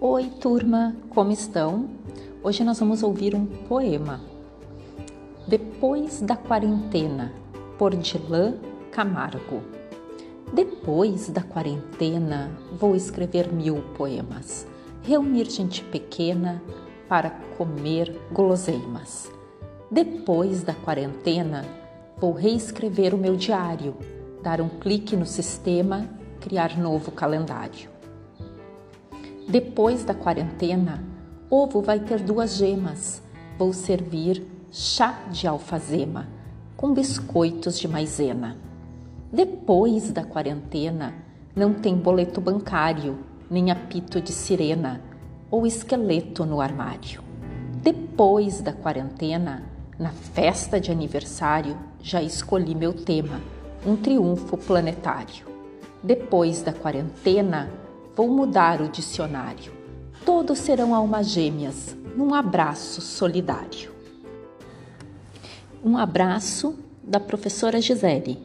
Oi, turma, como estão? Hoje nós vamos ouvir um poema. Depois da quarentena, por Dilan Camargo. Depois da quarentena, vou escrever mil poemas, reunir gente pequena para comer guloseimas. Depois da quarentena, vou reescrever o meu diário, dar um clique no sistema, criar novo calendário. Depois da quarentena, ovo vai ter duas gemas. Vou servir chá de alfazema com biscoitos de maisena. Depois da quarentena, não tem boleto bancário, nem apito de sirena ou esqueleto no armário. Depois da quarentena, na festa de aniversário, já escolhi meu tema, um triunfo planetário. Depois da quarentena, vou mudar o dicionário. Todos serão almas gêmeas, num abraço solidário. Um abraço da professora Gisele.